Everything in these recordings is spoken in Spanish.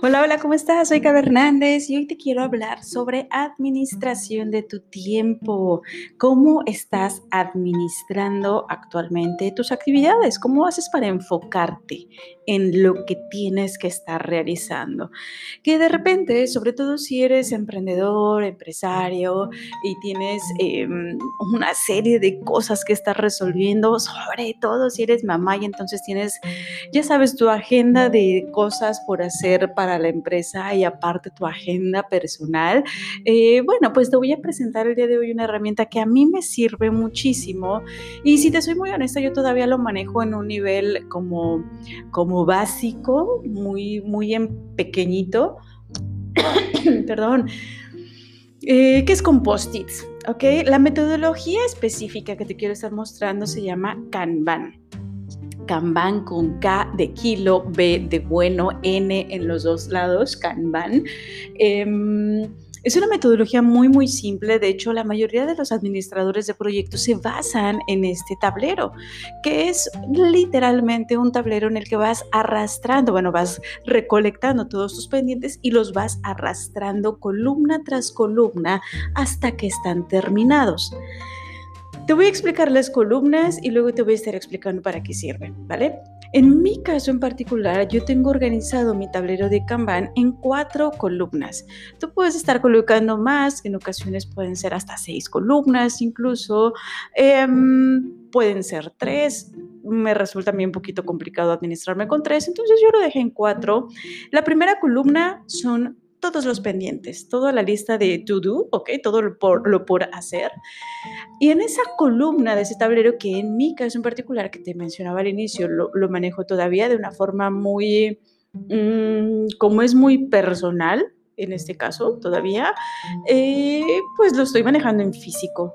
Hola, hola, ¿cómo estás? Soy Carla Hernández y hoy te quiero hablar sobre administración de tu tiempo. ¿Cómo estás administrando actualmente tus actividades? ¿Cómo haces para enfocarte en lo que tienes que estar realizando? Que de repente, sobre todo si eres emprendedor, empresario y tienes em, una serie de cosas que estás resolviendo, sobre todo si eres mamá y entonces tienes, ya sabes, tu agenda de cosas por hacer para la empresa y aparte tu agenda personal, eh, bueno, pues te voy a presentar el día de hoy una herramienta que a mí me sirve muchísimo y si te soy muy honesta, yo todavía lo manejo en un nivel como, como básico, muy, muy en pequeñito. Perdón. Eh, ¿Qué es con post-its? La metodología específica que te quiero estar mostrando se llama Kanban. Kanban con K de kilo, B de bueno, N en los dos lados, Kanban. Em, es una metodología muy, muy simple. De hecho, la mayoría de los administradores de proyectos se basan en este tablero, que es literalmente un tablero en el que vas arrastrando, bueno, vas recolectando todos tus pendientes y los vas arrastrando columna tras columna hasta que están terminados. Te voy a explicar las columnas y luego te voy a estar explicando para qué sirven, ¿vale? En mi caso en particular, yo tengo organizado mi tablero de Kanban en cuatro columnas. Tú puedes estar colocando más, en ocasiones pueden ser hasta seis columnas incluso, em, pueden ser tres. Me resulta a mí un poquito complicado administrarme con tres, entonces yo lo dejé en cuatro. La primera columna son todos los pendientes, toda la lista de to do, ¿ok? Todo lo por, lo por hacer. Y en esa columna de ese tablero, que en mi caso en particular, que te mencionaba al inicio, lo, lo manejo todavía de una forma muy, mmm, como es muy personal, en este caso todavía, eh, pues lo estoy manejando en físico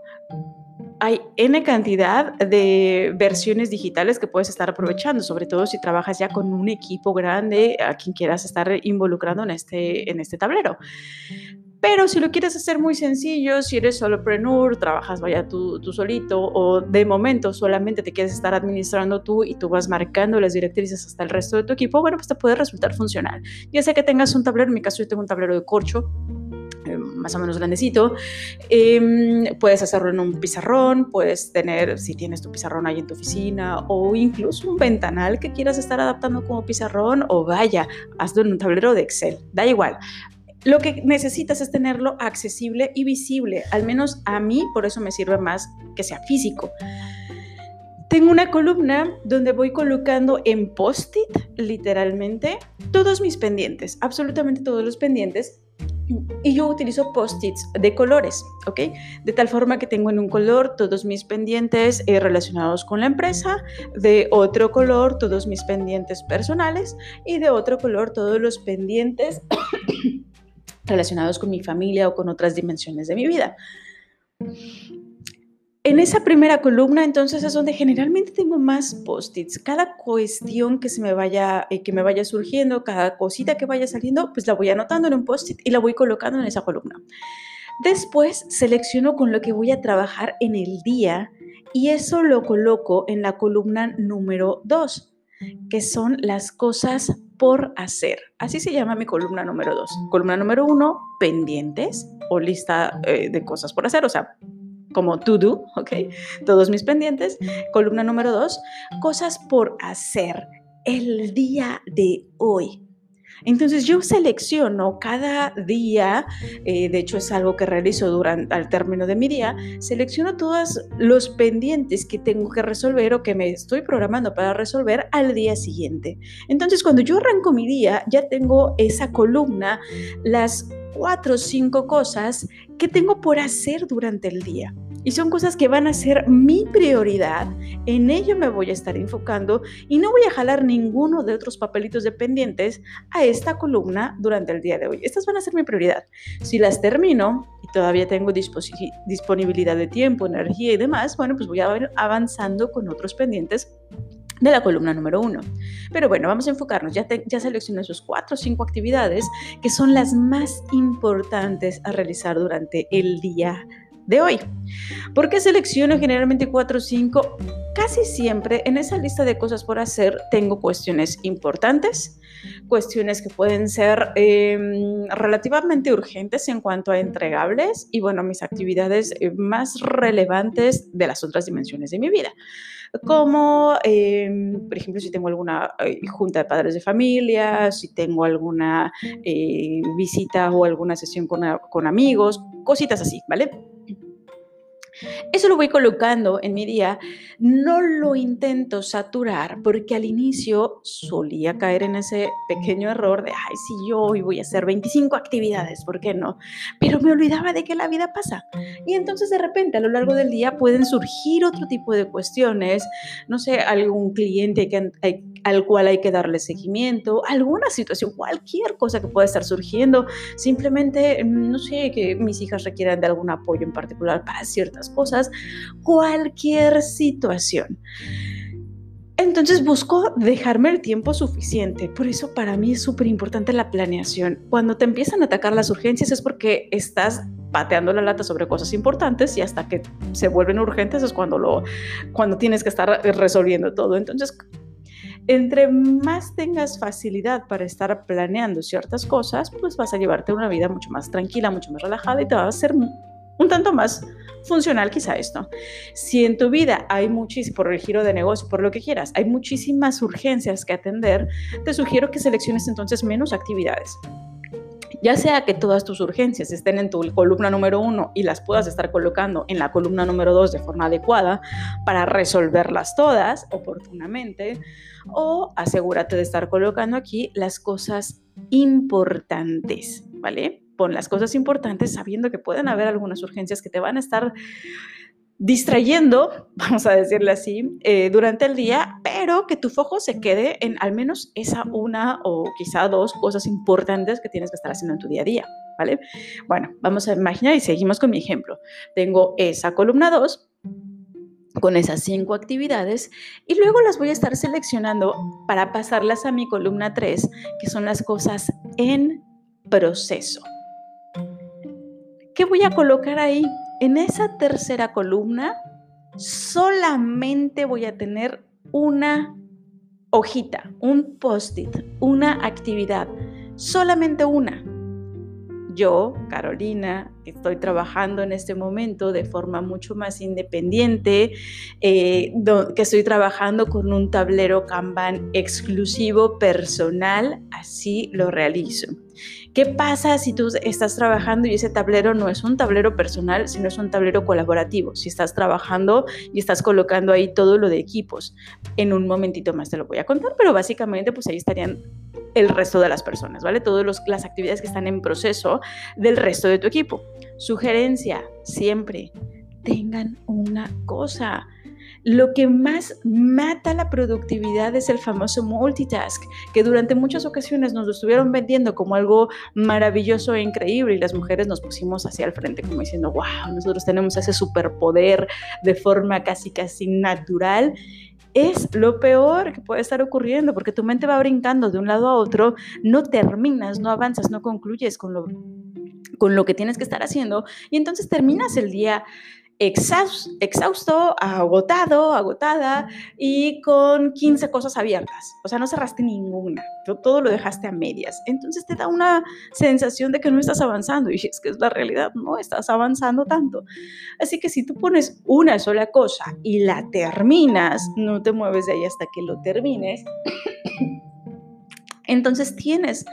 hay N cantidad de versiones digitales que puedes estar aprovechando, sobre todo si trabajas ya con un equipo grande a quien quieras estar involucrando en este, en este tablero. Pero si lo quieres hacer muy sencillo, si eres solopreneur, trabajas vaya tú, tú, solito o de momento solamente te quieres estar administrando tú y tú vas marcando las directrices hasta el resto de tu equipo, bueno, pues te puede resultar funcional. Ya sea que tengas un tablero, en mi caso yo tengo un tablero de corcho, más o menos grandecito. Eh, puedes hacerlo en un pizarrón, puedes tener, si tienes tu pizarrón ahí en tu oficina, o incluso un ventanal que quieras estar adaptando como pizarrón, o vaya, hazlo en un tablero de Excel, da igual. Lo que necesitas es tenerlo accesible y visible, al menos a mí por eso me sirve más que sea físico. Tengo una columna donde voy colocando en post-it, literalmente, todos mis pendientes, absolutamente todos los pendientes, y yo utilizo post-its de colores, ¿ok? De tal forma que tengo en un color todos mis pendientes eh, relacionados con la empresa, de otro color todos mis pendientes personales y de otro color todos los pendientes relacionados con mi familia o con otras dimensiones de mi vida. En esa primera columna, entonces, es donde generalmente tengo más post-its. Cada cuestión que se me vaya, eh, que me vaya surgiendo, cada cosita que vaya saliendo, pues la voy anotando en un post-it y la voy colocando en esa columna. Después selecciono con lo que voy a trabajar en el día y eso lo coloco en la columna número 2, que son las cosas por hacer. Así se llama mi columna número 2. Columna número 1, pendientes o lista eh, de cosas por hacer, o sea, como to do, ¿ok? Todos mis pendientes. Columna número dos, cosas por hacer el día de hoy. Entonces yo selecciono cada día, eh, de hecho es algo que realizo durante al término de mi día, selecciono todos los pendientes que tengo que resolver o que me estoy programando para resolver al día siguiente. Entonces cuando yo arranco mi día ya tengo esa columna, las cuatro o cinco cosas que tengo por hacer durante el día. Y son cosas que van a ser mi prioridad, en ello me voy a estar enfocando y no voy a jalar ninguno de otros papelitos dependientes a esta columna durante el día de hoy. Estas van a ser mi prioridad. Si las termino y todavía tengo disponibilidad de tiempo, energía y demás, bueno, pues voy a ir avanzando con otros pendientes de la columna número uno. Pero bueno, vamos a enfocarnos. Ya, ya seleccioné esos cuatro o cinco actividades que son las más importantes a realizar durante el día de hoy. ¿Por qué selecciono generalmente 4 o 5? Casi siempre en esa lista de cosas por hacer tengo cuestiones importantes, cuestiones que pueden ser em, relativamente urgentes en cuanto a entregables y bueno, mis actividades eh, más relevantes de las otras dimensiones de mi vida como em, por ejemplo si tengo alguna eh, junta de padres de familia, si tengo alguna eh, visita o alguna sesión con, con amigos, cositas así, ¿vale? Eso lo voy colocando en mi día. No lo intento saturar porque al inicio solía caer en ese pequeño error de, ay, si yo hoy voy a hacer 25 actividades, ¿por qué no? Pero me olvidaba de que la vida pasa. Y entonces de repente a lo largo del día pueden surgir otro tipo de cuestiones, no sé, algún cliente que, al cual hay que darle seguimiento, alguna situación, cualquier cosa que pueda estar surgiendo, simplemente, mm, no sé, que mis hijas requieran de algún apoyo en particular para ciertas cosas, cualquier situación. Entonces busco dejarme el tiempo suficiente. Por eso para mí es súper importante la planeación. Cuando te empiezan a atacar las urgencias es porque estás pateando la lata sobre cosas importantes y hasta que se vuelven urgentes es cuando, lo, cuando tienes que estar resolviendo todo. Entonces entre más tengas facilidad para estar planeando ciertas cosas, pues vas a llevarte una vida mucho más tranquila, mucho más relajada y te va a ser un tanto más funcional quizá esto. Si en tu vida hay muchísimo, por el giro de negocio, por lo que quieras, hay muchísimas urgencias que atender, te sugiero que selecciones entonces menos actividades ya sea que todas tus urgencias estén en tu columna número uno y las puedas estar colocando en la columna número dos de forma adecuada para resolverlas todas oportunamente, o asegúrate de estar colocando aquí las cosas importantes, ¿vale? Pon las cosas importantes sabiendo que pueden haber algunas urgencias que te van a estar distrayendo, vamos a decirle así, eh, durante el día, pero que tu foco se quede en al menos esa una o quizá dos cosas importantes que tienes que estar haciendo en tu día a día, ¿vale? Bueno, vamos a imaginar y seguimos con mi ejemplo. Tengo esa columna 2 con esas cinco actividades y luego las voy a estar seleccionando para pasarlas a mi columna 3, que son las cosas en proceso. ¿Qué voy a colocar ahí? En esa tercera columna solamente voy a tener una hojita, un post-it, una actividad, solamente una. Yo, Carolina, estoy trabajando en este momento de forma mucho más independiente, eh, que estoy trabajando con un tablero Kanban exclusivo, personal, así lo realizo. ¿Qué pasa si tú estás trabajando y ese tablero no es un tablero personal, sino es un tablero colaborativo? Si estás trabajando y estás colocando ahí todo lo de equipos. En un momentito más te lo voy a contar, pero básicamente pues ahí estarían el resto de las personas, ¿vale? Todas las actividades que están en proceso del resto de tu equipo. Sugerencia, siempre tengan una cosa. Lo que más mata la productividad es el famoso multitask, que durante muchas ocasiones nos lo estuvieron vendiendo como algo maravilloso e increíble y las mujeres nos pusimos hacia el frente como diciendo, wow, nosotros tenemos ese superpoder de forma casi casi natural es lo peor que puede estar ocurriendo porque tu mente va brincando de un lado a otro, no terminas, no avanzas, no concluyes con lo, con lo que tienes que estar haciendo y entonces terminas el día exhausto, agotado, agotada y con 15 cosas abiertas. O sea, no cerraste ninguna, todo lo dejaste a medias. Entonces te da una sensación de que no estás avanzando y es que es la realidad, no estás avanzando tanto. Así que si tú pones una sola cosa y la terminas, no te mueves de ahí hasta que lo termines, entonces tienes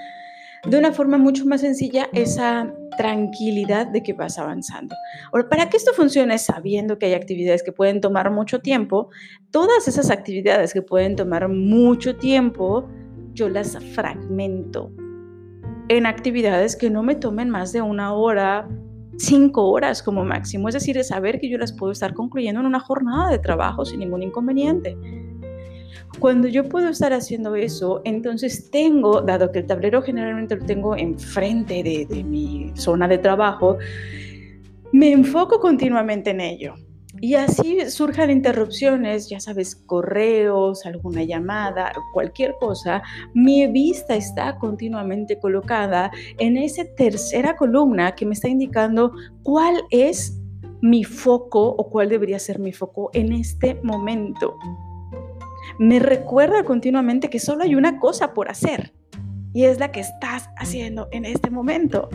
de una forma mucho más sencilla esa tranquilidad de que vas avanzando. Ahora, para que esto funcione sabiendo que hay actividades que pueden tomar mucho tiempo, todas esas actividades que pueden tomar mucho tiempo, yo las fragmento en actividades que no me tomen más de una hora, cinco horas como máximo. Es decir, es saber que yo las puedo estar concluyendo en una jornada de trabajo sin ningún inconveniente. Cuando yo puedo estar haciendo eso, entonces tengo, dado que el tablero generalmente lo tengo enfrente de, de mi zona de trabajo, me enfoco continuamente en ello. Y así surjan interrupciones, ya sabes, correos, alguna llamada, cualquier cosa, mi vista está continuamente colocada en esa tercera columna que me está indicando cuál es mi foco o cuál debería ser mi foco en este momento. Me recuerda continuamente que solo hay una cosa por hacer y es la que estás haciendo en este momento.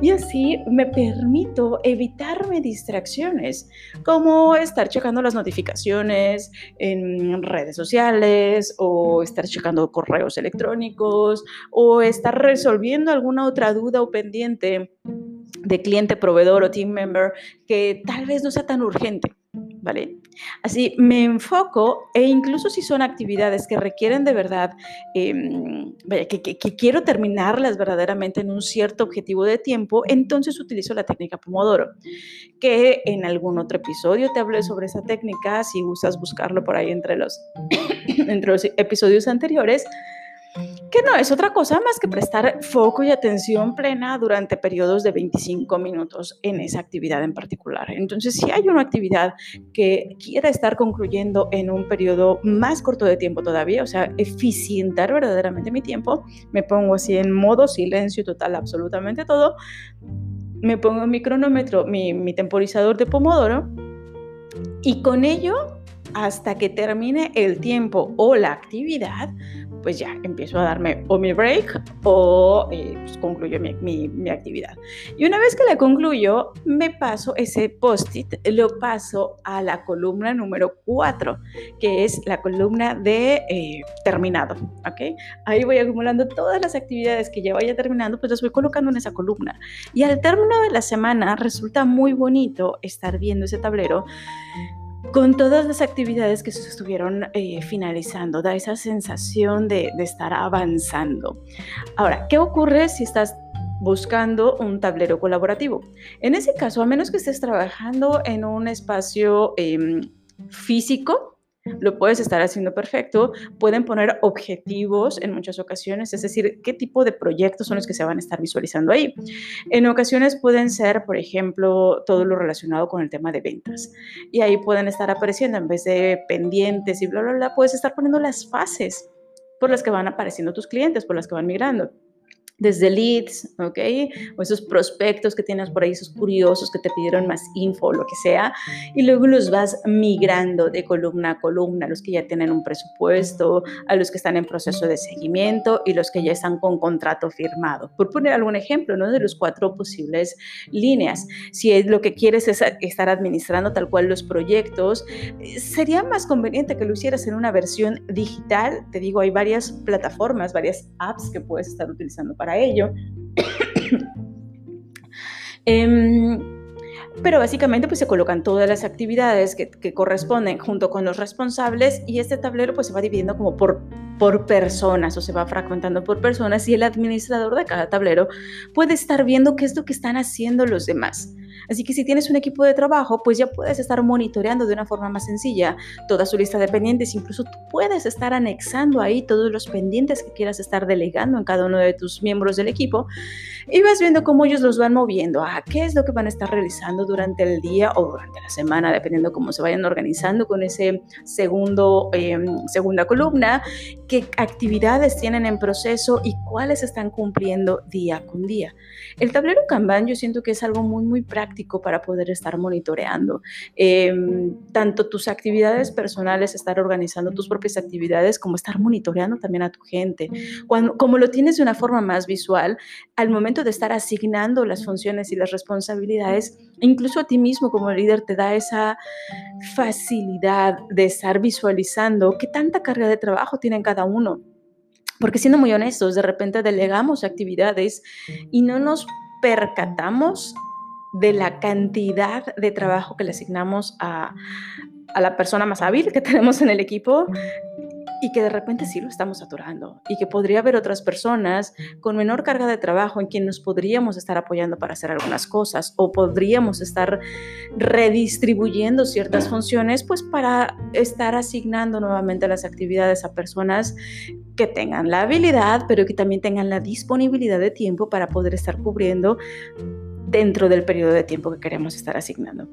Y así me permito evitarme distracciones, como estar checando las notificaciones en redes sociales o estar checando correos electrónicos o estar resolviendo alguna otra duda o pendiente de cliente, proveedor o team member que tal vez no sea tan urgente. ¿vale? Así me enfoco e incluso si son actividades que requieren de verdad, em, que, que, quiero terminarlas verdaderamente en un cierto objetivo de tiempo, entonces utilizo la técnica Pomodoro, que en algún otro episodio te hablé sobre esa técnica, si gustas buscarlo por ahí entre los, entre los episodios anteriores que no es otra cosa más que prestar foco y atención plena durante periodos de 25 minutos en esa actividad en particular. Entonces, si hay una actividad que quiera estar concluyendo en un periodo más corto de tiempo todavía, o sea, eficientar verdaderamente mi tiempo, me pongo así en modo silencio total, absolutamente todo, me pongo mi cronómetro, mi, mi temporizador de Pomodoro y con ello hasta que termine el tiempo o la actividad, pues ya empiezo a darme o mi break o eh, pues concluyo mi, actividad. Y una vez que la concluyo, me paso ese post-it, lo paso a la columna número 4, que es la columna de eh, terminado. ¿ok? Ahí voy acumulando todas las actividades que ya vaya terminando, pues las voy colocando en esa columna. Y al término de la semana resulta muy bonito estar viendo ese tablero con todas las actividades que se estuvieron eh, finalizando, da esa sensación de, estar avanzando. Ahora, ¿qué ocurre si estás buscando un tablero colaborativo? En ese caso, a menos que estés trabajando en un espacio em, físico, lo puedes estar haciendo perfecto. Pueden poner objetivos en muchas ocasiones, es decir, qué tipo de proyectos son los que se van a estar visualizando ahí. En ocasiones pueden ser, por ejemplo, todo lo relacionado con el tema de ventas. Y ahí pueden estar apareciendo, en vez de pendientes y bla, bla, bla, puedes estar poniendo las fases por las que van apareciendo tus clientes, por las que van migrando desde leads, ¿ok? O esos prospectos que tienes por ahí, esos curiosos que te pidieron más info o lo que sea, y luego los vas migrando de columna a columna, los que ya tienen un presupuesto, a los que están en proceso de seguimiento y los que ya están con contrato firmado. Por poner algún ejemplo, ¿no? De los cuatro posibles líneas. Si es lo que quieres es estar administrando tal cual los proyectos, sería más conveniente que lo hicieras en una versión digital. Te digo, hay varias plataformas, varias apps que puedes estar utilizando para ello. Em, pero básicamente pues se colocan todas las actividades que, corresponden junto con los responsables y este tablero pues se va dividiendo como por, por personas o se va fragmentando por personas y el administrador de cada tablero puede estar viendo qué es lo que están haciendo los demás. Así que si tienes un equipo de trabajo, pues ya puedes estar monitoreando de una forma más sencilla toda su lista de pendientes. Incluso tú puedes estar anexando ahí todos los pendientes que quieras estar delegando en cada uno de tus miembros del equipo y vas viendo cómo ellos los van moviendo, a qué es lo que van a estar realizando durante el día o durante la semana, dependiendo cómo se vayan organizando con ese segundo, em, segunda columna, qué actividades tienen en proceso y cuáles están cumpliendo día con día. El tablero Kanban yo siento que es algo muy, muy práctico para poder estar monitoreando em, tanto tus actividades personales, estar organizando tus propias actividades, como estar monitoreando también a tu gente. Cuando, como lo tienes de una forma más visual, al momento de estar asignando las funciones y las responsabilidades, incluso a ti mismo como líder te da esa facilidad de estar visualizando qué tanta carga de trabajo tienen cada uno. Porque siendo muy honestos, de repente delegamos actividades y no nos percatamos de la cantidad de trabajo que le asignamos a, la persona más hábil que tenemos en el equipo y que de repente sí lo estamos saturando y que podría haber otras personas con menor carga de trabajo en quien nos podríamos estar apoyando para hacer algunas cosas o podríamos estar redistribuyendo ciertas funciones pues para estar asignando nuevamente las actividades a personas que tengan la habilidad pero que también tengan la disponibilidad de tiempo para poder estar cubriendo dentro del periodo de tiempo que queremos estar asignando.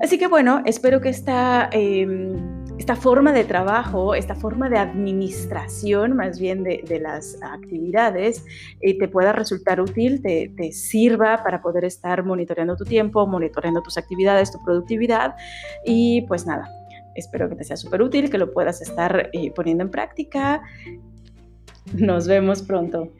Así que bueno, espero que esta... Em, esta forma de trabajo, esta forma de administración más bien de, las actividades, eh, te pueda resultar útil, te, sirva para poder estar monitoreando tu tiempo, monitoreando tus actividades, tu productividad y pues nada. Espero que te sea súper útil, que lo puedas estar eh, poniendo en práctica. Nos vemos pronto.